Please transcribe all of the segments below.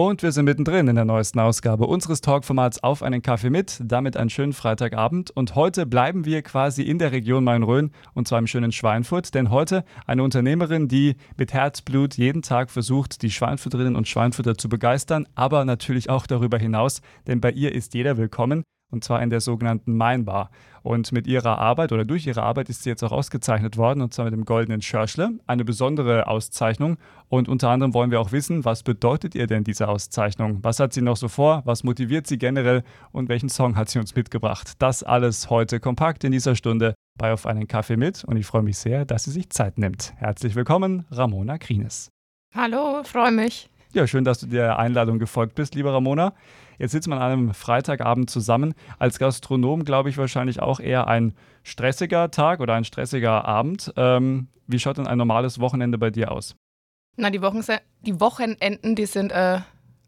Und wir sind mittendrin in der neuesten Ausgabe unseres Talkformats Auf einen Kaffee mit. Damit einen schönen Freitagabend. Und heute bleiben wir quasi in der Region Main-Rhön und zwar im schönen Schweinfurt. Denn heute eine Unternehmerin, die mit Herzblut jeden Tag versucht, die Schweinfurterinnen und Schweinfutter zu begeistern, aber natürlich auch darüber hinaus. Denn bei ihr ist jeder willkommen und zwar in der sogenannten Mainbar. Und mit ihrer Arbeit oder durch ihre Arbeit ist sie jetzt auch ausgezeichnet worden, und zwar mit dem Goldenen Schörschle. Eine besondere Auszeichnung. Und unter anderem wollen wir auch wissen, was bedeutet ihr denn diese Auszeichnung? Was hat sie noch so vor? Was motiviert sie generell? Und welchen Song hat sie uns mitgebracht? Das alles heute kompakt in dieser Stunde bei Auf einen Kaffee mit. Und ich freue mich sehr, dass sie sich Zeit nimmt. Herzlich willkommen, Ramona Krines. Hallo, freue mich. Ja, schön, dass du der Einladung gefolgt bist, liebe Ramona. Jetzt sitzt man an einem Freitagabend zusammen. Als Gastronom glaube ich wahrscheinlich auch eher ein stressiger Tag oder ein stressiger Abend. Ähm, wie schaut denn ein normales Wochenende bei dir aus? Na, die, Wochense die Wochenenden, die sind äh,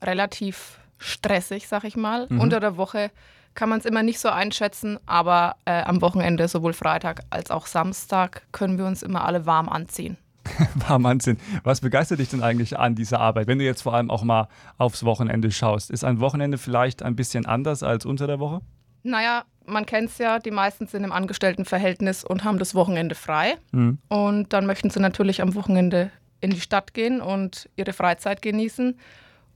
relativ stressig, sag ich mal. Mhm. Unter der Woche kann man es immer nicht so einschätzen, aber äh, am Wochenende, sowohl Freitag als auch Samstag, können wir uns immer alle warm anziehen. warm anziehen. Was begeistert dich denn eigentlich an dieser Arbeit, wenn du jetzt vor allem auch mal aufs Wochenende schaust? Ist ein Wochenende vielleicht ein bisschen anders als unter der Woche? Naja, man kennt es ja, die meisten sind im Angestelltenverhältnis und haben das Wochenende frei. Mhm. Und dann möchten sie natürlich am Wochenende in die Stadt gehen und ihre Freizeit genießen.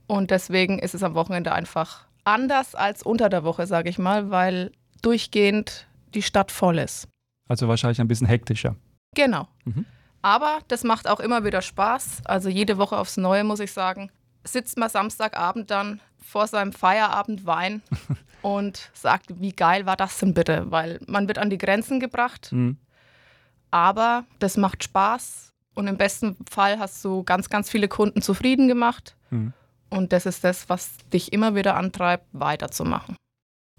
Und deswegen ist es am Wochenende einfach anders als unter der Woche, sage ich mal, weil durchgehend die Stadt voll ist. Also wahrscheinlich ein bisschen hektischer. Genau. Mhm. Aber das macht auch immer wieder Spaß. Also jede Woche aufs Neue, muss ich sagen. Sitzt man Samstagabend dann vor seinem Feierabendwein und sagt, wie geil war das denn bitte? Weil man wird an die Grenzen gebracht. Mhm. Aber das macht Spaß. Und im besten Fall hast du ganz, ganz viele Kunden zufrieden gemacht. Mhm. Und das ist das, was dich immer wieder antreibt, weiterzumachen.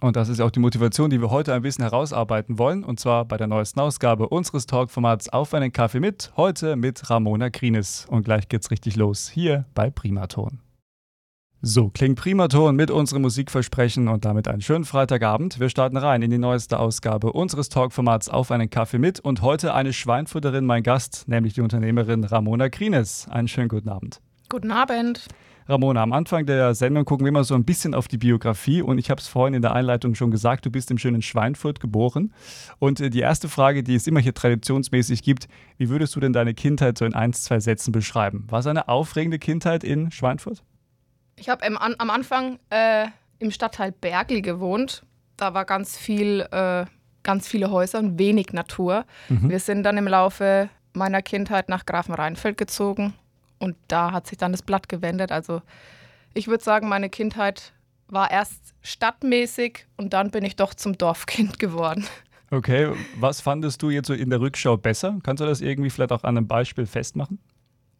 Und das ist auch die Motivation, die wir heute ein bisschen herausarbeiten wollen. Und zwar bei der neuesten Ausgabe unseres Talkformats Auf einen Kaffee mit. Heute mit Ramona Krines. Und gleich geht's richtig los. Hier bei Primaton. So klingt Primaton mit unserem Musikversprechen und damit einen schönen Freitagabend. Wir starten rein in die neueste Ausgabe unseres Talkformats Auf einen Kaffee mit. Und heute eine Schweinfutterin, mein Gast, nämlich die Unternehmerin Ramona Krines. Einen schönen guten Abend. Guten Abend. Ramona, am Anfang der Sendung gucken wir immer so ein bisschen auf die Biografie und ich habe es vorhin in der Einleitung schon gesagt, du bist im schönen Schweinfurt geboren. Und äh, die erste Frage, die es immer hier traditionsmäßig gibt, wie würdest du denn deine Kindheit so in ein, zwei Sätzen beschreiben? War es eine aufregende Kindheit in Schweinfurt? Ich habe am Anfang äh, im Stadtteil Bergl gewohnt. Da war ganz viel, äh, ganz viele Häuser und wenig Natur. Mhm. Wir sind dann im Laufe meiner Kindheit nach Grafenrheinfeld gezogen und da hat sich dann das Blatt gewendet. Also ich würde sagen, meine Kindheit war erst stadtmäßig und dann bin ich doch zum Dorfkind geworden. Okay, was fandest du jetzt so in der Rückschau besser? Kannst du das irgendwie vielleicht auch an einem Beispiel festmachen?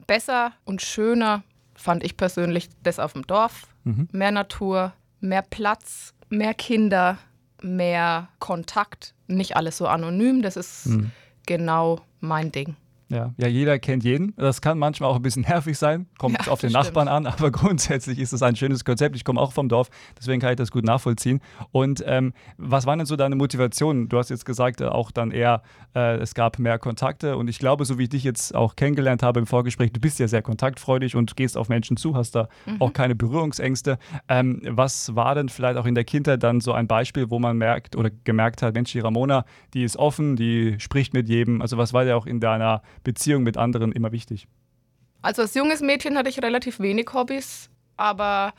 Besser und schöner fand ich persönlich das auf dem Dorf. Mhm. Mehr Natur, mehr Platz, mehr Kinder, mehr Kontakt. Nicht alles so anonym, das ist mhm. genau mein Ding. Ja, ja, jeder kennt jeden. Das kann manchmal auch ein bisschen nervig sein, kommt ja, auf den Nachbarn an, aber grundsätzlich ist es ein schönes Konzept. Ich komme auch vom Dorf, deswegen kann ich das gut nachvollziehen. Und ähm, was waren denn so deine Motivationen? Du hast jetzt gesagt, äh, auch dann eher, äh, es gab mehr Kontakte und ich glaube, so wie ich dich jetzt auch kennengelernt habe im Vorgespräch, du bist ja sehr kontaktfreudig und gehst auf Menschen zu, hast da mhm. auch keine Berührungsängste. Ähm, was war denn vielleicht auch in der Kindheit dann so ein Beispiel, wo man merkt oder gemerkt hat, Mensch, die Ramona, die ist offen, die spricht mit jedem. Also was war ja auch in deiner Beziehung mit anderen immer wichtig? Also als junges Mädchen hatte ich relativ wenig Hobbys, aber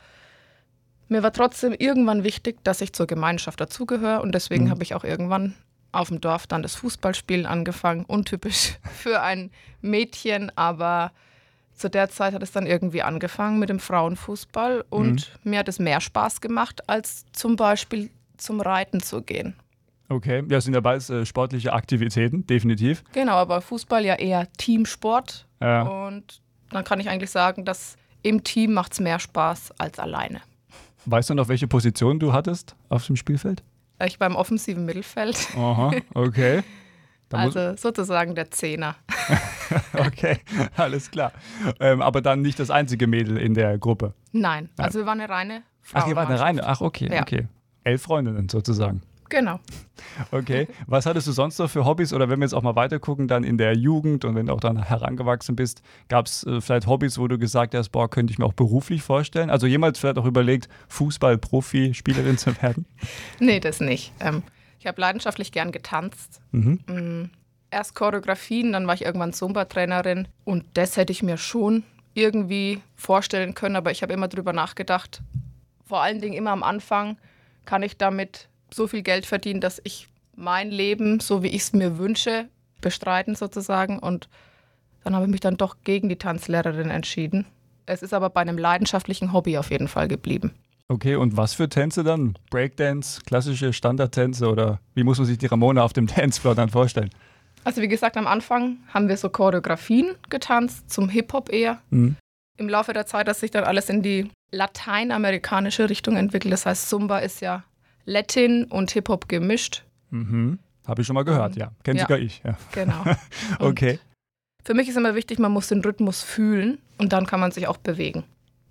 mir war trotzdem irgendwann wichtig, dass ich zur Gemeinschaft dazugehöre und deswegen mhm. habe ich auch irgendwann auf dem Dorf dann das Fußballspielen angefangen. Untypisch für ein Mädchen, aber zu der Zeit hat es dann irgendwie angefangen mit dem Frauenfußball und mhm. mir hat es mehr Spaß gemacht, als zum Beispiel zum Reiten zu gehen. Okay, ja, sind ja beides äh, sportliche Aktivitäten, definitiv. Genau, aber Fußball ja eher Teamsport. Ja. Und dann kann ich eigentlich sagen, dass im Team macht es mehr Spaß als alleine. Weißt du noch, welche Position du hattest auf dem Spielfeld? Ich war im offensiven Mittelfeld. Aha, okay. also sozusagen der Zehner. okay, alles klar. Ähm, aber dann nicht das einzige Mädel in der Gruppe. Nein, also wir waren eine reine Frau. Ach, ihr wart eine reine. Ach, okay, ja. okay. Elf Freundinnen sozusagen. Genau. Okay. Was hattest du sonst noch für Hobbys? Oder wenn wir jetzt auch mal weitergucken, dann in der Jugend und wenn du auch dann herangewachsen bist, gab es äh, vielleicht Hobbys, wo du gesagt hast, boah, könnte ich mir auch beruflich vorstellen? Also jemals vielleicht auch überlegt, Fußball-Profi, Spielerin zu werden? Nee, das nicht. Ähm, ich habe leidenschaftlich gern getanzt. Mhm. Mm, erst Choreografien, dann war ich irgendwann Zumba-Trainerin und das hätte ich mir schon irgendwie vorstellen können, aber ich habe immer drüber nachgedacht. Vor allen Dingen immer am Anfang kann ich damit so viel Geld verdienen, dass ich mein Leben, so wie ich es mir wünsche, bestreiten sozusagen. Und dann habe ich mich dann doch gegen die Tanzlehrerin entschieden. Es ist aber bei einem leidenschaftlichen Hobby auf jeden Fall geblieben. Okay, und was für Tänze dann? Breakdance, klassische Standardtänze oder wie muss man sich die Ramona auf dem Dancefloor dann vorstellen? Also wie gesagt, am Anfang haben wir so Choreografien getanzt, zum Hip-Hop eher. Mhm. Im Laufe der Zeit hat sich dann alles in die lateinamerikanische Richtung entwickelt. Das heißt, Zumba ist ja Latin und Hip-Hop gemischt. Mhm. Habe ich schon mal gehört, ja. Kennt ja, sogar ich. Ja. Genau. okay. Für mich ist immer wichtig, man muss den Rhythmus fühlen und dann kann man sich auch bewegen.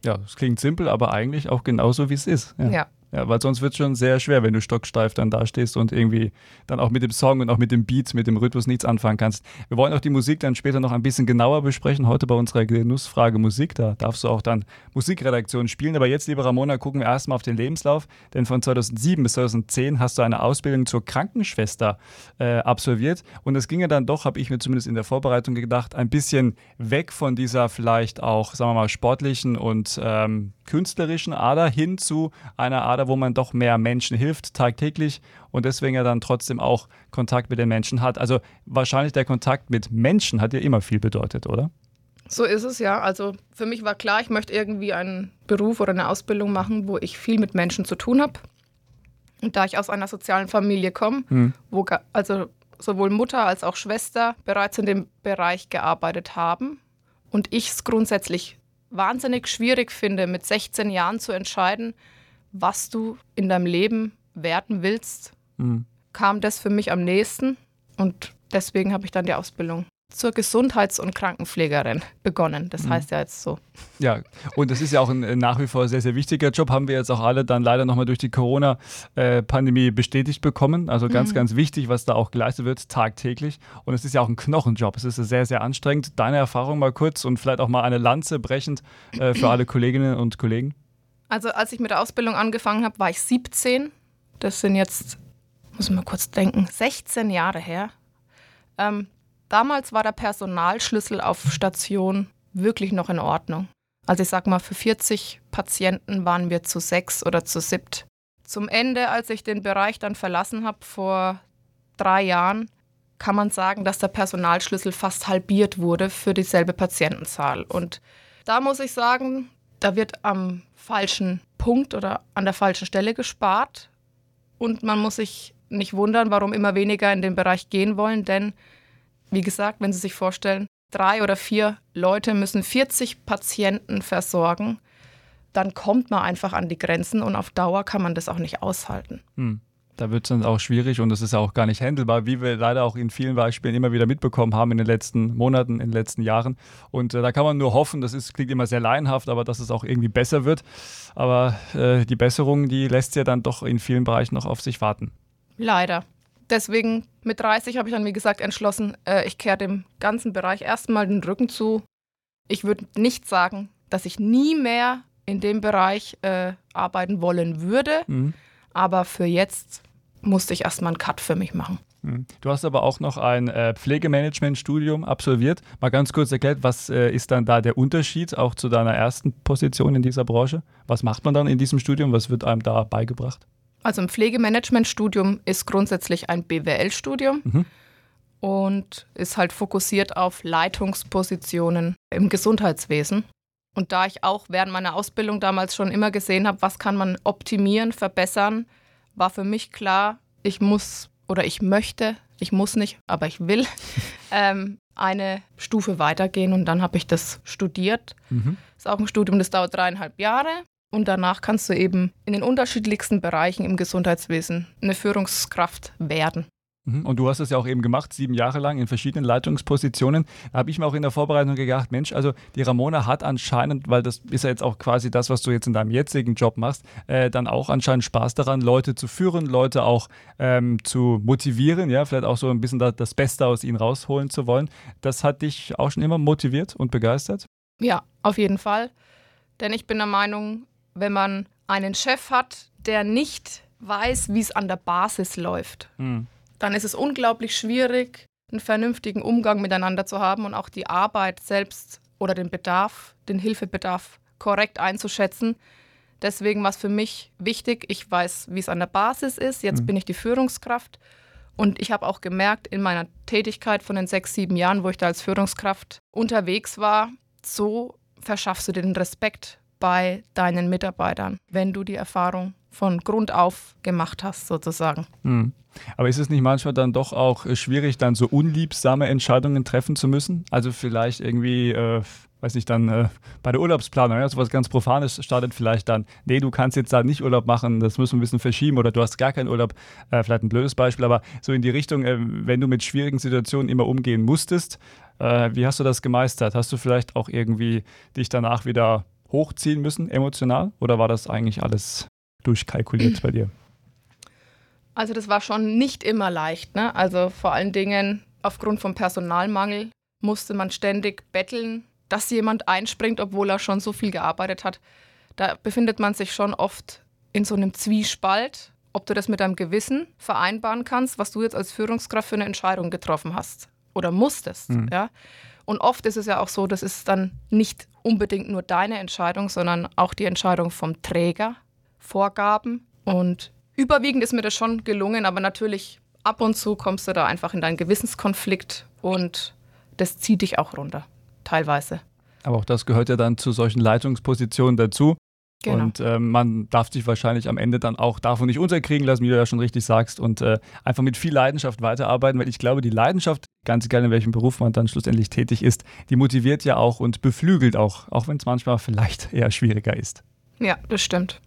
Ja, es klingt simpel, aber eigentlich auch genauso, wie es ist. Ja. ja. Ja, weil sonst wird es schon sehr schwer, wenn du stocksteif dann dastehst und irgendwie dann auch mit dem Song und auch mit dem Beat, mit dem Rhythmus nichts anfangen kannst. Wir wollen auch die Musik dann später noch ein bisschen genauer besprechen. Heute bei unserer Genussfrage Musik. Da darfst du auch dann Musikredaktion spielen. Aber jetzt, liebe Ramona, gucken wir erstmal auf den Lebenslauf. Denn von 2007 bis 2010 hast du eine Ausbildung zur Krankenschwester äh, absolviert. Und es ging ja dann doch, habe ich mir zumindest in der Vorbereitung gedacht, ein bisschen weg von dieser vielleicht auch, sagen wir mal, sportlichen und ähm, künstlerischen Ader hin zu einer Ader, wo man doch mehr Menschen hilft tagtäglich und deswegen ja dann trotzdem auch Kontakt mit den Menschen hat. Also wahrscheinlich der Kontakt mit Menschen hat ja immer viel bedeutet, oder? So ist es ja. Also für mich war klar, ich möchte irgendwie einen Beruf oder eine Ausbildung machen, wo ich viel mit Menschen zu tun habe. Und da ich aus einer sozialen Familie komme, hm. wo also sowohl Mutter als auch Schwester bereits in dem Bereich gearbeitet haben und ich es grundsätzlich wahnsinnig schwierig finde, mit 16 Jahren zu entscheiden, was du in deinem Leben werden willst, mhm. kam das für mich am nächsten. Und deswegen habe ich dann die Ausbildung zur Gesundheits- und Krankenpflegerin begonnen. Das mhm. heißt ja jetzt so. Ja, und das ist ja auch ein nach wie vor sehr, sehr wichtiger Job. Haben wir jetzt auch alle dann leider nochmal durch die Corona-Pandemie bestätigt bekommen. Also ganz, mhm. ganz wichtig, was da auch geleistet wird, tagtäglich. Und es ist ja auch ein Knochenjob. Es ist sehr, sehr anstrengend. Deine Erfahrung mal kurz und vielleicht auch mal eine Lanze brechend äh, für alle Kolleginnen und Kollegen. Also als ich mit der Ausbildung angefangen habe, war ich 17. Das sind jetzt, muss ich mal kurz denken, 16 Jahre her. Ähm, Damals war der Personalschlüssel auf Station wirklich noch in Ordnung. Also ich sag mal, für 40 Patienten waren wir zu sechs oder zu siebt. Zum Ende, als ich den Bereich dann verlassen habe vor drei Jahren, kann man sagen, dass der Personalschlüssel fast halbiert wurde für dieselbe Patientenzahl. Und da muss ich sagen, da wird am falschen Punkt oder an der falschen Stelle gespart. Und man muss sich nicht wundern, warum immer weniger in den Bereich gehen wollen, denn wie gesagt, wenn Sie sich vorstellen, drei oder vier Leute müssen 40 Patienten versorgen, dann kommt man einfach an die Grenzen und auf Dauer kann man das auch nicht aushalten. Hm. Da wird es dann auch schwierig und es ist auch gar nicht handelbar, wie wir leider auch in vielen Beispielen immer wieder mitbekommen haben in den letzten Monaten, in den letzten Jahren. Und äh, da kann man nur hoffen, das ist, klingt immer sehr laienhaft, aber dass es auch irgendwie besser wird. Aber äh, die Besserung, die lässt ja dann doch in vielen Bereichen noch auf sich warten. Leider deswegen mit 30 habe ich dann, wie gesagt, entschlossen, äh, ich kehre dem ganzen Bereich erstmal den Rücken zu. Ich würde nicht sagen, dass ich nie mehr in dem Bereich äh, arbeiten wollen würde, mhm. aber für jetzt musste ich erstmal einen Cut für mich machen. Mhm. Du hast aber auch noch ein äh, Pflegemanagement-Studium absolviert. Mal ganz kurz erklärt, was äh, ist dann da der Unterschied auch zu deiner ersten Position in dieser Branche? Was macht man dann in diesem Studium? Was wird einem da beigebracht? Also ein Pflegemanagement-Studium ist grundsätzlich ein BWL-Studium mhm. und ist halt fokussiert auf Leitungspositionen im Gesundheitswesen. Und da ich auch während meiner Ausbildung damals schon immer gesehen habe, was kann man optimieren, verbessern, war für mich klar, ich muss oder ich möchte, ich muss nicht, aber ich will ähm, eine Stufe weitergehen und dann habe ich das studiert. Mhm. Ist auch ein Studium, das dauert dreieinhalb Jahre und danach kannst du eben in den unterschiedlichsten Bereichen im Gesundheitswesen eine Führungskraft werden. Mhm. Und du hast das ja auch eben gemacht, sieben Jahre lang in verschiedenen Leitungspositionen. Da habe ich mir auch in der Vorbereitung gedacht, Mensch, also die Ramona hat anscheinend, weil das ist ja jetzt auch quasi das, was du jetzt in deinem jetzigen Job machst, äh, dann auch anscheinend Spaß daran, Leute zu führen, Leute auch ähm, zu motivieren, ja, vielleicht auch so ein bisschen das Beste aus ihnen rausholen zu wollen. Das hat dich auch schon immer motiviert und begeistert? Ja, auf jeden Fall. Denn ich bin der Meinung, wenn man einen Chef hat, der nicht weiß, wie es an der Basis läuft, mhm dann ist es unglaublich schwierig, einen vernünftigen Umgang miteinander zu haben und auch die Arbeit selbst oder den Bedarf, den Hilfebedarf korrekt einzuschätzen. Deswegen war es für mich wichtig, ich weiß, wie es an der Basis ist, jetzt mhm. bin ich die Führungskraft und ich habe auch gemerkt in meiner Tätigkeit von den sechs, sieben Jahren, wo ich da als Führungskraft unterwegs war, so verschaffst du den Respekt bei deinen Mitarbeitern, wenn du die Erfahrung von Grund auf gemacht hast, sozusagen. Mhm. Aber ist es nicht manchmal dann doch auch äh, schwierig, dann so unliebsame Entscheidungen treffen zu müssen? Also vielleicht irgendwie, äh, weiß nicht, dann äh, bei der Urlaubsplanung, ja, sowas ganz Profanes startet vielleicht dann, nee, du kannst jetzt da nicht Urlaub machen, das müssen wir ein bisschen verschieben oder du hast gar keinen Urlaub. Äh, vielleicht ein blödes Beispiel, aber so in die Richtung, äh, wenn du mit schwierigen Situationen immer umgehen musstest, äh, wie hast du das gemeistert? Hast du vielleicht auch irgendwie dich danach wieder hochziehen müssen, emotional? Oder war das eigentlich alles durchkalkuliert bei dir? Also das war schon nicht immer leicht. Ne? Also vor allen Dingen aufgrund vom Personalmangel musste man ständig betteln, dass jemand einspringt, obwohl er schon so viel gearbeitet hat. Da befindet man sich schon oft in so einem Zwiespalt, ob du das mit deinem Gewissen vereinbaren kannst, was du jetzt als Führungskraft für eine Entscheidung getroffen hast oder musstest. Mhm. Ja? Und oft ist es ja auch so, das ist dann nicht unbedingt nur deine Entscheidung, sondern auch die Entscheidung vom Träger, Vorgaben. Und überwiegend ist mir das schon gelungen, aber natürlich ab und zu kommst du da einfach in deinen Gewissenskonflikt und das zieht dich auch runter, teilweise. Aber auch das gehört ja dann zu solchen Leitungspositionen dazu. Genau. Und äh, man darf sich wahrscheinlich am Ende dann auch davon nicht unterkriegen lassen, wie du ja schon richtig sagst, und äh, einfach mit viel Leidenschaft weiterarbeiten, weil ich glaube, die Leidenschaft, ganz egal in welchem Beruf man dann schlussendlich tätig ist, die motiviert ja auch und beflügelt auch, auch wenn es manchmal vielleicht eher schwieriger ist. Ja, das stimmt.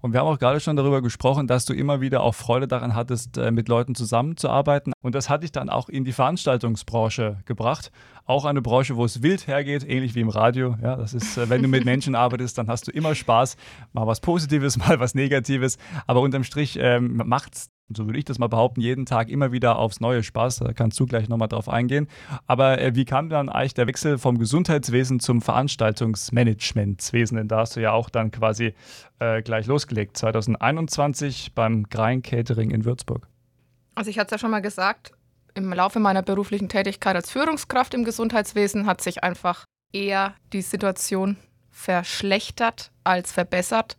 Und wir haben auch gerade schon darüber gesprochen, dass du immer wieder auch Freude daran hattest, äh, mit Leuten zusammenzuarbeiten. Und das hat dich dann auch in die Veranstaltungsbranche gebracht. Auch eine Branche, wo es wild hergeht, ähnlich wie im Radio. Ja, das ist, äh, wenn du mit Menschen arbeitest, dann hast du immer Spaß. Mal was Positives, mal was Negatives. Aber unterm Strich ähm, macht es so würde ich das mal behaupten, jeden Tag immer wieder aufs neue Spaß. Da kannst du gleich nochmal drauf eingehen. Aber äh, wie kam dann eigentlich der Wechsel vom Gesundheitswesen zum Veranstaltungsmanagementswesen? Denn da hast du ja auch dann quasi äh, gleich losgelegt, 2021 beim Grein Catering in Würzburg. Also ich hatte es ja schon mal gesagt, im Laufe meiner beruflichen Tätigkeit als Führungskraft im Gesundheitswesen hat sich einfach eher die Situation verschlechtert als verbessert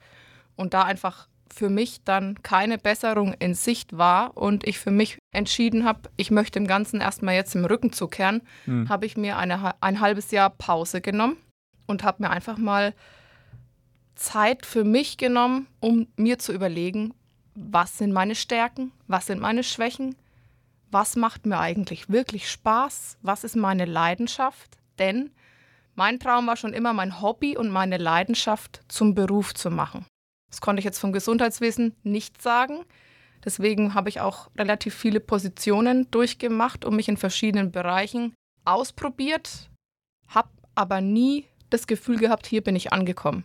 und da einfach für mich dann keine Besserung in Sicht war und ich für mich entschieden habe, ich möchte dem Ganzen erstmal jetzt im Rücken zukehren, mhm. habe ich mir eine, ein halbes Jahr Pause genommen und habe mir einfach mal Zeit für mich genommen, um mir zu überlegen, was sind meine Stärken, was sind meine Schwächen, was macht mir eigentlich wirklich Spaß, was ist meine Leidenschaft. Denn mein Traum war schon immer, mein Hobby und meine Leidenschaft zum Beruf zu machen. Das konnte ich jetzt vom Gesundheitswesen nicht sagen. Deswegen habe ich auch relativ viele Positionen durchgemacht und mich in verschiedenen Bereichen ausprobiert, habe aber nie das Gefühl gehabt, hier bin ich angekommen.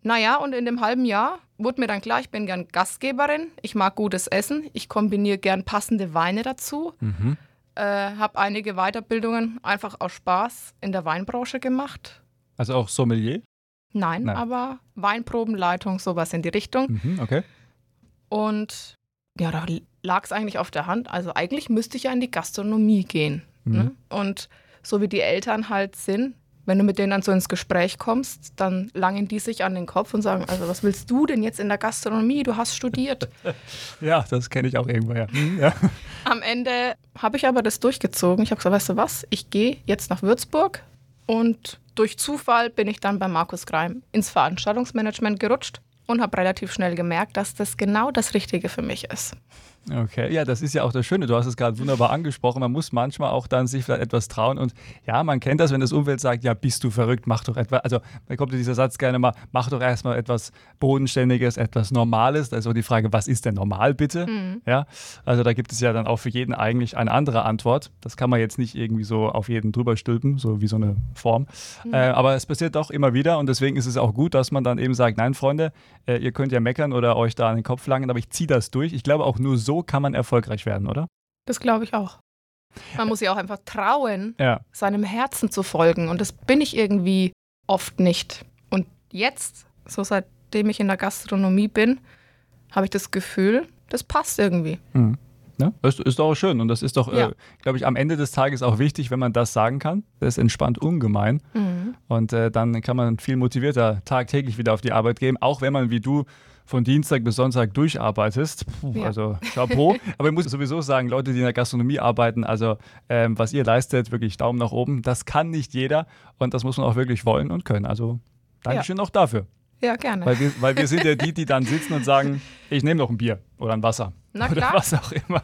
Naja, und in dem halben Jahr wurde mir dann klar, ich bin gern Gastgeberin, ich mag gutes Essen, ich kombiniere gern passende Weine dazu, mhm. äh, habe einige Weiterbildungen einfach aus Spaß in der Weinbranche gemacht. Also auch Sommelier? Nein, Nein, aber Weinprobenleitung, sowas in die Richtung. Mhm, okay. Und ja, da lag es eigentlich auf der Hand. Also eigentlich müsste ich ja in die Gastronomie gehen. Mhm. Ne? Und so wie die Eltern halt sind, wenn du mit denen dann so ins Gespräch kommst, dann langen die sich an den Kopf und sagen, also was willst du denn jetzt in der Gastronomie? Du hast studiert. ja, das kenne ich auch irgendwo, ja. Mhm, ja. Am Ende habe ich aber das durchgezogen. Ich habe gesagt, weißt du was, ich gehe jetzt nach Würzburg und durch Zufall bin ich dann bei Markus Greim ins Veranstaltungsmanagement gerutscht und habe relativ schnell gemerkt, dass das genau das Richtige für mich ist. Okay, ja, das ist ja auch das Schöne. Du hast es gerade wunderbar angesprochen. Man muss manchmal auch dann sich vielleicht etwas trauen. Und ja, man kennt das, wenn das Umfeld sagt, ja, bist du verrückt, mach doch etwas. Also da kommt dieser Satz gerne mal, mach doch erstmal etwas Bodenständiges, etwas Normales. Da ist auch die Frage, was ist denn normal bitte? Mhm. Ja, also da gibt es ja dann auch für jeden eigentlich eine andere Antwort. Das kann man jetzt nicht irgendwie so auf jeden drüber stülpen, so wie so eine Form. Mhm. Äh, aber es passiert doch immer wieder und deswegen ist es auch gut, dass man dann eben sagt, nein, Freunde, äh, ihr könnt ja meckern oder euch da an den Kopf langen, aber ich ziehe das durch. Ich glaube auch nur so kann man erfolgreich werden, oder? Das glaube ich auch. Man muss ja auch einfach trauen, ja. seinem Herzen zu folgen. Und das bin ich irgendwie oft nicht. Und jetzt, so seitdem ich in der Gastronomie bin, habe ich das Gefühl, das passt irgendwie. Mhm. Ja, das ist doch auch schön und das ist doch, ja. äh, glaube ich, am Ende des Tages auch wichtig, wenn man das sagen kann. Das entspannt ungemein mhm. und äh, dann kann man viel motivierter tagtäglich wieder auf die Arbeit gehen, auch wenn man wie du von Dienstag bis Sonntag durcharbeitest. Puh, ja. Also Chapeau. Aber ich muss sowieso sagen, Leute, die in der Gastronomie arbeiten, also ähm, was ihr leistet, wirklich Daumen nach oben. Das kann nicht jeder und das muss man auch wirklich wollen und können. Also Dankeschön ja. auch dafür. Ja, gerne. Weil wir, weil wir sind ja die, die dann sitzen und sagen, ich nehme noch ein Bier oder ein Wasser. Na klar. Oder was auch immer.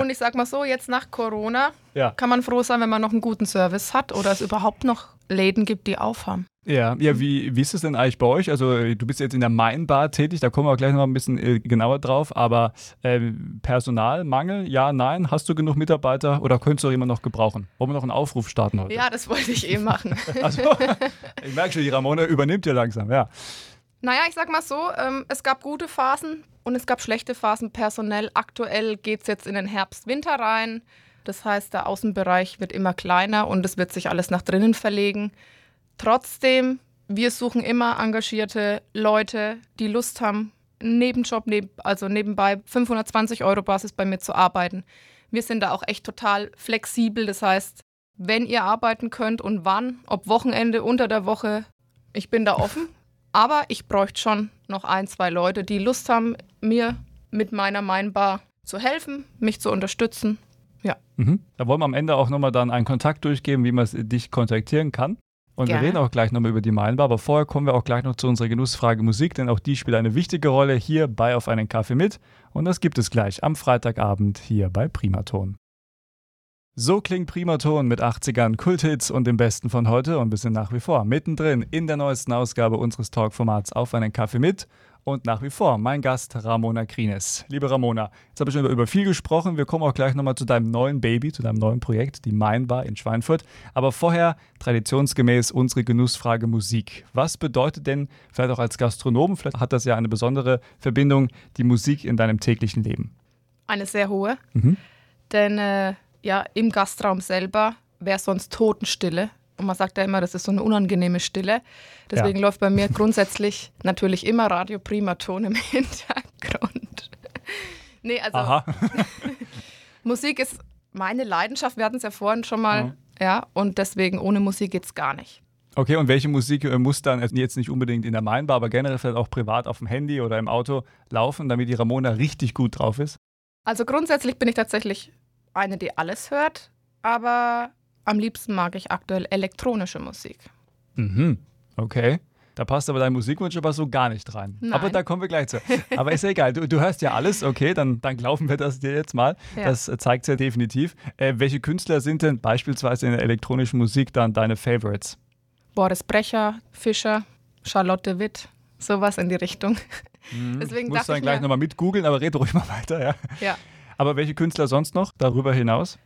Und ich sag mal so, jetzt nach Corona ja. kann man froh sein, wenn man noch einen guten Service hat oder es überhaupt noch Läden gibt, die aufhaben. Ja, ja wie, wie ist es denn eigentlich bei euch? Also du bist jetzt in der Main-Bar tätig, da kommen wir gleich noch ein bisschen äh, genauer drauf, aber äh, Personalmangel, ja, nein, hast du genug Mitarbeiter oder könntest du auch jemanden noch gebrauchen? Wollen wir noch einen Aufruf starten heute? Ja, das wollte ich eh machen. also, ich merke schon, die Ramona übernimmt ja langsam, ja. Naja, ich sag mal so, ähm, es gab gute Phasen und es gab schlechte Phasen personell. Aktuell geht es jetzt in den Herbst, Winter rein. Das heißt, der Außenbereich wird immer kleiner und es wird sich alles nach drinnen verlegen. Trotzdem, wir suchen immer engagierte Leute, die Lust haben, Nebenjob, neb also nebenbei 520 Euro Basis bei mir zu arbeiten. Wir sind da auch echt total flexibel. Das heißt, wenn ihr arbeiten könnt und wann, ob Wochenende, unter der Woche, ich bin da offen. Aber ich bräuchte schon noch ein, zwei Leute, die Lust haben, mir mit meiner Mainbar zu helfen, mich zu unterstützen. Ja. Mhm. Da wollen wir am Ende auch nochmal dann einen Kontakt durchgeben, wie man dich kontaktieren kann. Und Gerne. wir reden auch gleich nochmal über die Meilenbar, aber vorher kommen wir auch gleich noch zu unserer Genussfrage Musik, denn auch die spielt eine wichtige Rolle hier bei Auf einen Kaffee mit. Und das gibt es gleich am Freitagabend hier bei Primaton. So klingt Primaton mit 80ern, Kulthits und dem Besten von heute und wir sind nach wie vor mittendrin in der neuesten Ausgabe unseres Talkformats Auf einen Kaffee mit und nach wie vor mein Gast Ramona Krines. Liebe Ramona, jetzt habe ich schon über, über viel gesprochen. Wir kommen auch gleich nochmal zu deinem neuen Baby, zu deinem neuen Projekt, die Mainbar in Schweinfurt. Aber vorher traditionsgemäß unsere Genussfrage Musik. Was bedeutet denn, vielleicht auch als Gastronom, vielleicht hat das ja eine besondere Verbindung, die Musik in deinem täglichen Leben? Eine sehr hohe. Mhm. Denn äh, ja, im Gastraum selber wäre sonst Totenstille. Und man sagt ja immer, das ist so eine unangenehme Stille. Deswegen ja. läuft bei mir grundsätzlich natürlich immer Radio Primaton im Hintergrund. nee, also Musik ist meine Leidenschaft. Wir hatten es ja vorhin schon mal. Mhm. Ja, und deswegen ohne Musik geht es gar nicht. Okay, und welche Musik äh, muss dann jetzt nicht unbedingt in der Mainbar, aber generell vielleicht auch privat auf dem Handy oder im Auto laufen, damit die Ramona richtig gut drauf ist? Also grundsätzlich bin ich tatsächlich eine, die alles hört, aber am liebsten mag ich aktuell elektronische Musik. Mhm, okay. Da passt aber dein Musikwunsch aber so gar nicht rein. Nein. Aber da kommen wir gleich zu. Aber ist ja egal, du, du hörst ja alles, okay, dann, dann glauben wir das dir jetzt mal. Ja. Das zeigt es ja definitiv. Äh, welche Künstler sind denn beispielsweise in der elektronischen Musik dann deine Favorites? Boris Brecher, Fischer, Charlotte Witt, sowas in die Richtung. Mhm. Deswegen Musst du dann gleich nochmal mit googeln, aber red ruhig mal weiter, ja. Ja. Aber welche Künstler sonst noch darüber hinaus?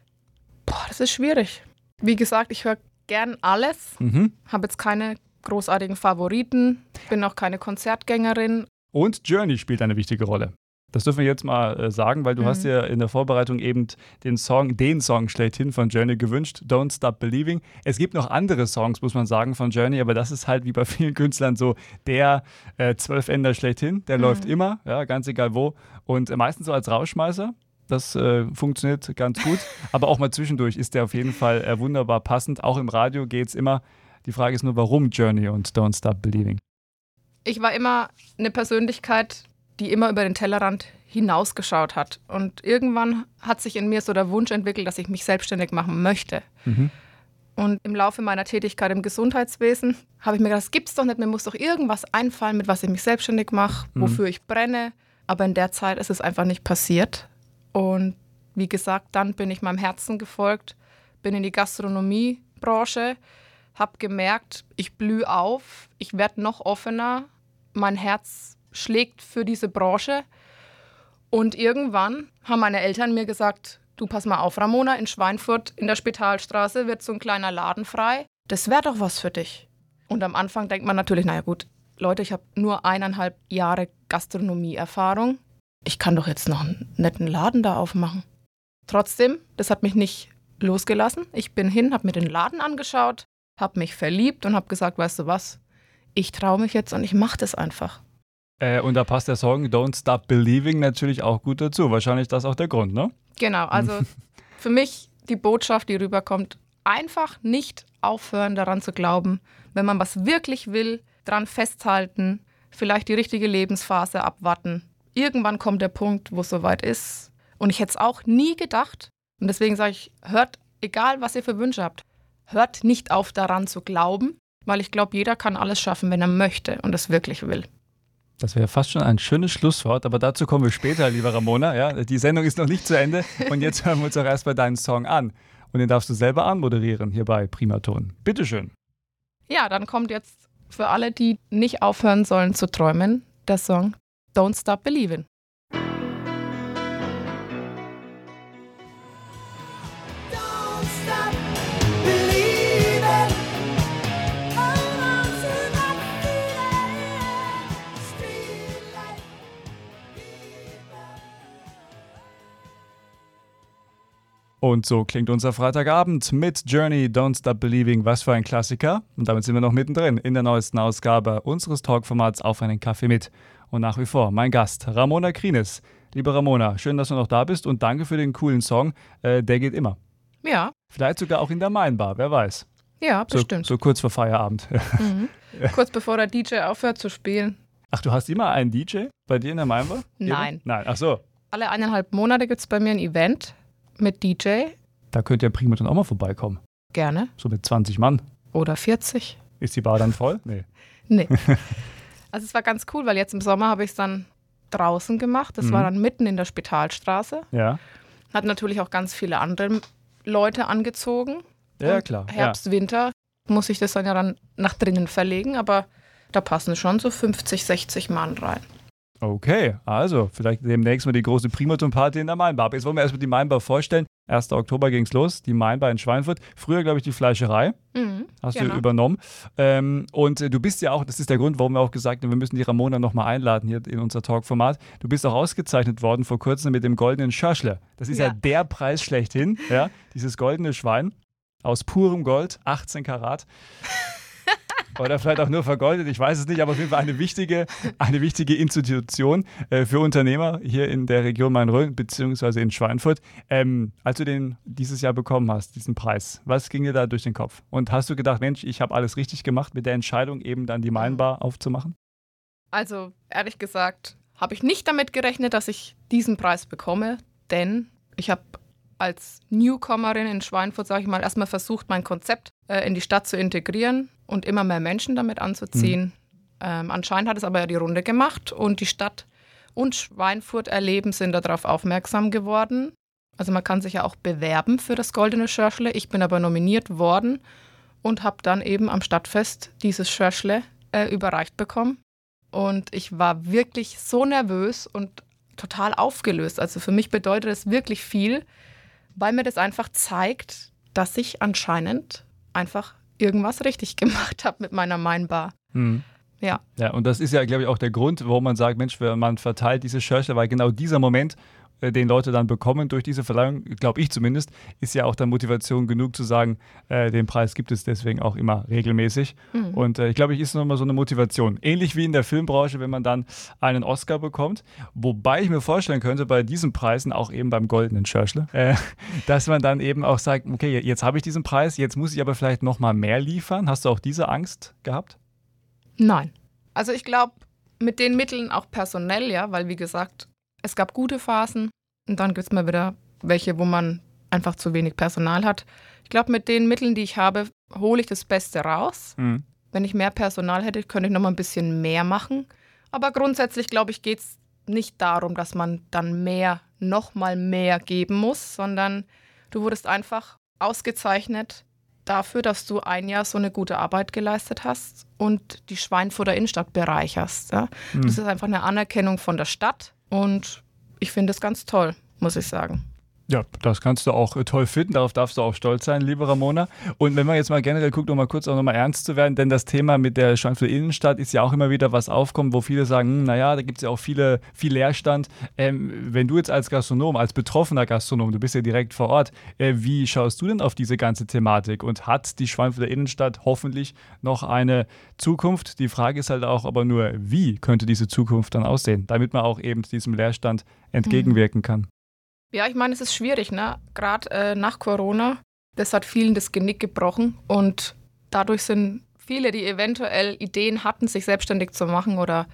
Boah, das ist schwierig. Wie gesagt, ich höre gern alles. Mhm. Habe jetzt keine großartigen Favoriten, bin auch keine Konzertgängerin. Und Journey spielt eine wichtige Rolle. Das dürfen wir jetzt mal äh, sagen, weil du mhm. hast ja in der Vorbereitung eben den Song, den Song schlechthin von Journey gewünscht, Don't Stop Believing. Es gibt noch andere Songs, muss man sagen, von Journey, aber das ist halt wie bei vielen Künstlern so der äh, Zwölfender schlechthin. Der mhm. läuft immer, ja, ganz egal wo. Und meistens so als Rauschmeißer. Das äh, funktioniert ganz gut. Aber auch mal zwischendurch ist der auf jeden Fall äh, wunderbar passend. Auch im Radio geht es immer. Die Frage ist nur, warum Journey und Don't Stop Believing? Ich war immer eine Persönlichkeit, die immer über den Tellerrand hinausgeschaut hat. Und irgendwann hat sich in mir so der Wunsch entwickelt, dass ich mich selbstständig machen möchte. Mhm. Und im Laufe meiner Tätigkeit im Gesundheitswesen habe ich mir gedacht, das gibt's doch nicht, mir muss doch irgendwas einfallen, mit was ich mich selbstständig mache, mhm. wofür mhm. ich brenne. Aber in der Zeit ist es einfach nicht passiert. Und wie gesagt, dann bin ich meinem Herzen gefolgt, bin in die Gastronomiebranche, habe gemerkt, ich blühe auf, ich werde noch offener, mein Herz schlägt für diese Branche. Und irgendwann haben meine Eltern mir gesagt, du pass mal auf, Ramona, in Schweinfurt in der Spitalstraße wird so ein kleiner Laden frei. Das wäre doch was für dich. Und am Anfang denkt man natürlich, naja gut, Leute, ich habe nur eineinhalb Jahre Gastronomieerfahrung. Ich kann doch jetzt noch einen netten Laden da aufmachen. Trotzdem, das hat mich nicht losgelassen. Ich bin hin, habe mir den Laden angeschaut, habe mich verliebt und habe gesagt, weißt du was, ich traue mich jetzt und ich mache das einfach. Äh, und da passt der Song Don't Stop Believing natürlich auch gut dazu. Wahrscheinlich das auch der Grund, ne? Genau, also für mich die Botschaft, die rüberkommt, einfach nicht aufhören daran zu glauben. Wenn man was wirklich will, dran festhalten, vielleicht die richtige Lebensphase abwarten. Irgendwann kommt der Punkt, wo es soweit ist. Und ich hätte es auch nie gedacht. Und deswegen sage ich, hört, egal was ihr für Wünsche habt, hört nicht auf daran zu glauben, weil ich glaube, jeder kann alles schaffen, wenn er möchte und es wirklich will. Das wäre fast schon ein schönes Schlusswort, aber dazu kommen wir später, lieber Ramona. Ja, die Sendung ist noch nicht zu Ende und jetzt hören wir uns auch erstmal deinen Song an. Und den darfst du selber anmoderieren hier bei Primaton. Bitteschön. Ja, dann kommt jetzt für alle, die nicht aufhören sollen zu träumen, der Song Don't Stop Believing. Und so klingt unser Freitagabend mit Journey Don't Stop Believing. Was für ein Klassiker. Und damit sind wir noch mittendrin in der neuesten Ausgabe unseres Talkformats Auf einen Kaffee mit. Und nach wie vor mein Gast, Ramona Krines. Liebe Ramona, schön, dass du noch da bist und danke für den coolen Song. Äh, der geht immer. Ja. Vielleicht sogar auch in der Mainbar, wer weiß. Ja, bestimmt. So, so kurz vor Feierabend. Mhm. kurz bevor der DJ aufhört zu spielen. Ach, du hast immer einen DJ bei dir in der Mainbar? Nein. Nein, ach so. Alle eineinhalb Monate gibt es bei mir ein Event mit DJ. Da könnt ihr prima dann auch mal vorbeikommen. Gerne. So mit 20 Mann. Oder 40. Ist die Bar dann voll? Nee. Nee. also es war ganz cool, weil jetzt im Sommer habe ich es dann draußen gemacht. Das mhm. war dann mitten in der Spitalstraße. Ja. Hat natürlich auch ganz viele andere Leute angezogen. Ja, Und klar. Herbst, ja. Winter muss ich das dann ja dann nach drinnen verlegen, aber da passen schon so 50, 60 Mann rein. Okay, also vielleicht demnächst mal die große Primaton-Party in der Mainbar. Aber jetzt wollen wir erstmal die Mainbar vorstellen. 1. Oktober ging es los, die Mainbar in Schweinfurt. Früher, glaube ich, die Fleischerei. Mhm, hast genau. du übernommen. Ähm, und äh, du bist ja auch, das ist der Grund, warum wir auch gesagt haben, wir müssen die Ramona nochmal einladen hier in unser Talkformat. Du bist auch ausgezeichnet worden vor kurzem mit dem goldenen Schörschle. Das ist ja, ja der Preis schlechthin, ja, dieses goldene Schwein aus purem Gold, 18 Karat. Oder vielleicht auch nur vergoldet, ich weiß es nicht, aber auf jeden Fall eine wichtige, eine wichtige Institution äh, für Unternehmer hier in der Region Main-Rhön beziehungsweise in Schweinfurt. Ähm, als du den dieses Jahr bekommen hast, diesen Preis, was ging dir da durch den Kopf? Und hast du gedacht, Mensch, ich habe alles richtig gemacht mit der Entscheidung, eben dann die Mainbar aufzumachen? Also ehrlich gesagt, habe ich nicht damit gerechnet, dass ich diesen Preis bekomme, denn ich habe als Newcomerin in Schweinfurt, sage ich mal, erstmal versucht, mein Konzept äh, in die Stadt zu integrieren und immer mehr Menschen damit anzuziehen. Mhm. Ähm, anscheinend hat es aber ja die Runde gemacht und die Stadt und Schweinfurt erleben sind darauf aufmerksam geworden. Also man kann sich ja auch bewerben für das Goldene Schörschle. Ich bin aber nominiert worden und habe dann eben am Stadtfest dieses Schörschle äh, überreicht bekommen. Und ich war wirklich so nervös und total aufgelöst. Also für mich bedeutet es wirklich viel, weil mir das einfach zeigt, dass ich anscheinend einfach irgendwas richtig gemacht habe mit meiner Mainbar. Mhm. Ja. Ja, und das ist ja, glaube ich, auch der Grund, warum man sagt, Mensch, man verteilt diese Schörche, weil genau dieser Moment, den Leute dann bekommen durch diese Verleihung, glaube ich zumindest, ist ja auch dann Motivation genug zu sagen, äh, den Preis gibt es deswegen auch immer regelmäßig. Mhm. Und äh, ich glaube, ich ist nochmal so eine Motivation. Ähnlich wie in der Filmbranche, wenn man dann einen Oscar bekommt. Wobei ich mir vorstellen könnte, bei diesen Preisen, auch eben beim Goldenen Churchill, äh, dass man dann eben auch sagt, okay, jetzt habe ich diesen Preis, jetzt muss ich aber vielleicht nochmal mehr liefern. Hast du auch diese Angst gehabt? Nein. Also ich glaube, mit den Mitteln auch personell, ja, weil wie gesagt, es gab gute Phasen und dann gibt es mal wieder welche, wo man einfach zu wenig Personal hat. Ich glaube, mit den Mitteln, die ich habe, hole ich das Beste raus. Mhm. Wenn ich mehr Personal hätte, könnte ich noch mal ein bisschen mehr machen. Aber grundsätzlich, glaube ich, geht es nicht darum, dass man dann mehr, nochmal mehr geben muss, sondern du wurdest einfach ausgezeichnet dafür, dass du ein Jahr so eine gute Arbeit geleistet hast und die Schweinfurter Innenstadt bereicherst. Ja? Mhm. Das ist einfach eine Anerkennung von der Stadt und ich finde es ganz toll, muss ich sagen. Ja, das kannst du auch äh, toll finden, darauf darfst du auch stolz sein, liebe Ramona. Und wenn man jetzt mal generell guckt, um mal kurz auch nochmal ernst zu werden, denn das Thema mit der Schweinfurter Innenstadt ist ja auch immer wieder was aufkommt, wo viele sagen, hm, naja, da gibt es ja auch viele, viel Leerstand. Ähm, wenn du jetzt als Gastronom, als betroffener Gastronom, du bist ja direkt vor Ort, äh, wie schaust du denn auf diese ganze Thematik? Und hat die Schweinfurter Innenstadt hoffentlich noch eine Zukunft? Die Frage ist halt auch aber nur, wie könnte diese Zukunft dann aussehen, damit man auch eben diesem Leerstand entgegenwirken kann? Ja, ich meine, es ist schwierig, ne? Gerade äh, nach Corona. Das hat vielen das Genick gebrochen und dadurch sind viele, die eventuell Ideen hatten, sich selbstständig zu machen oder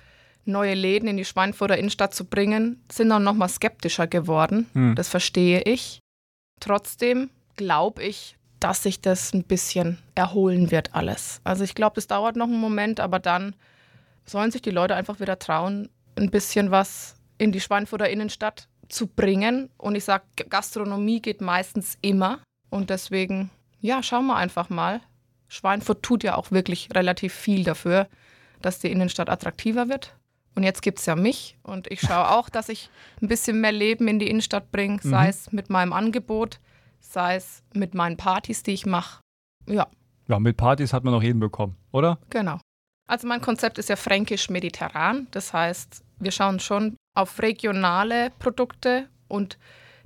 neue Läden in die Schweinfurter Innenstadt zu bringen, sind dann nochmal skeptischer geworden. Hm. Das verstehe ich. Trotzdem glaube ich, dass sich das ein bisschen erholen wird alles. Also ich glaube, das dauert noch einen Moment, aber dann sollen sich die Leute einfach wieder trauen, ein bisschen was in die Schweinfurter Innenstadt zu bringen. Und ich sage, Gastronomie geht meistens immer. Und deswegen, ja, schauen wir einfach mal. Schweinfurt tut ja auch wirklich relativ viel dafür, dass die Innenstadt attraktiver wird. Und jetzt gibt es ja mich und ich schaue auch, dass ich ein bisschen mehr Leben in die Innenstadt bringe, sei mhm. es mit meinem Angebot, sei es mit meinen Partys, die ich mache. Ja. Ja, mit Partys hat man noch jeden bekommen, oder? Genau. Also mein Konzept ist ja fränkisch-mediterran. Das heißt, wir schauen schon auf regionale Produkte und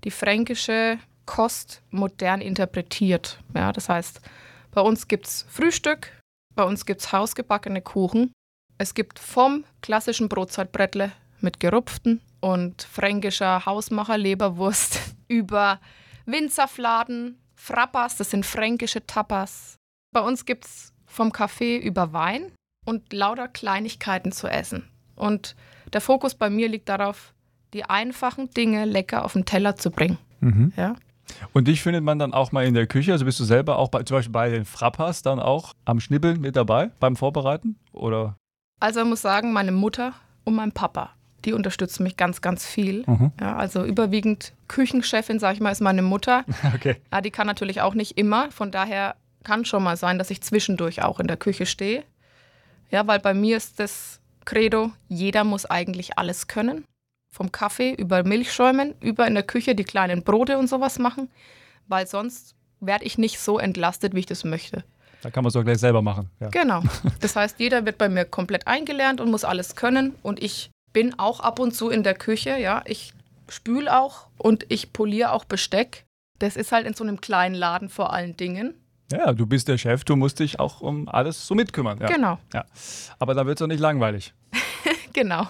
die fränkische Kost modern interpretiert. Ja, das heißt, bei uns gibt es Frühstück, bei uns gibt es hausgebackene Kuchen. Es gibt vom klassischen Brotzeitbrettle mit gerupften und fränkischer Hausmacher-Leberwurst über Winzerfladen, Frappas, das sind fränkische Tapas. Bei uns gibt es vom Kaffee über Wein und lauter Kleinigkeiten zu essen. Und der Fokus bei mir liegt darauf, die einfachen Dinge lecker auf den Teller zu bringen. Mhm. Ja. Und dich findet man dann auch mal in der Küche? Also bist du selber auch bei, zum Beispiel bei den Frappas dann auch am Schnibbeln mit dabei beim Vorbereiten? Oder? Also ich muss sagen, meine Mutter und mein Papa, die unterstützen mich ganz, ganz viel. Mhm. Ja, also überwiegend Küchenchefin, sage ich mal, ist meine Mutter. Okay. Ja, die kann natürlich auch nicht immer. Von daher kann schon mal sein, dass ich zwischendurch auch in der Küche stehe. Ja, weil bei mir ist das Credo, jeder muss eigentlich alles können. Vom Kaffee über Milchschäumen, über in der Küche die kleinen Brote und sowas machen, weil sonst werde ich nicht so entlastet, wie ich das möchte. Da kann man es auch gleich selber machen. Ja. Genau. Das heißt, jeder wird bei mir komplett eingelernt und muss alles können. Und ich bin auch ab und zu in der Küche, ja. Ich spüle auch und ich poliere auch Besteck. Das ist halt in so einem kleinen Laden vor allen Dingen. Ja, du bist der Chef, du musst dich auch um alles so mitkümmern. Ja. Genau. Ja. Aber da wird es doch nicht langweilig. genau.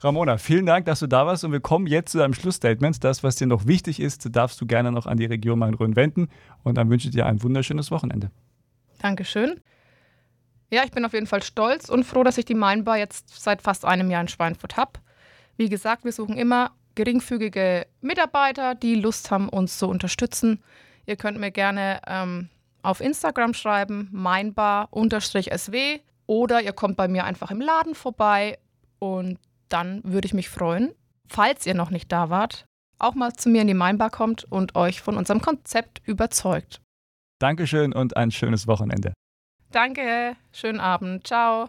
Ramona, vielen Dank, dass du da warst und wir kommen jetzt zu deinem Schlussstatement. Das, was dir noch wichtig ist, darfst du gerne noch an die Region Main-Rhön wenden und dann wünsche ich dir ein wunderschönes Wochenende. Dankeschön. Ja, ich bin auf jeden Fall stolz und froh, dass ich die Mainbar jetzt seit fast einem Jahr in Schweinfurt habe. Wie gesagt, wir suchen immer geringfügige Mitarbeiter, die Lust haben, uns zu unterstützen. Ihr könnt mir gerne ähm, auf Instagram schreiben, meinbar-sw oder ihr kommt bei mir einfach im Laden vorbei und dann würde ich mich freuen, falls ihr noch nicht da wart, auch mal zu mir in die Mainbar kommt und euch von unserem Konzept überzeugt. Dankeschön und ein schönes Wochenende. Danke, schönen Abend, ciao.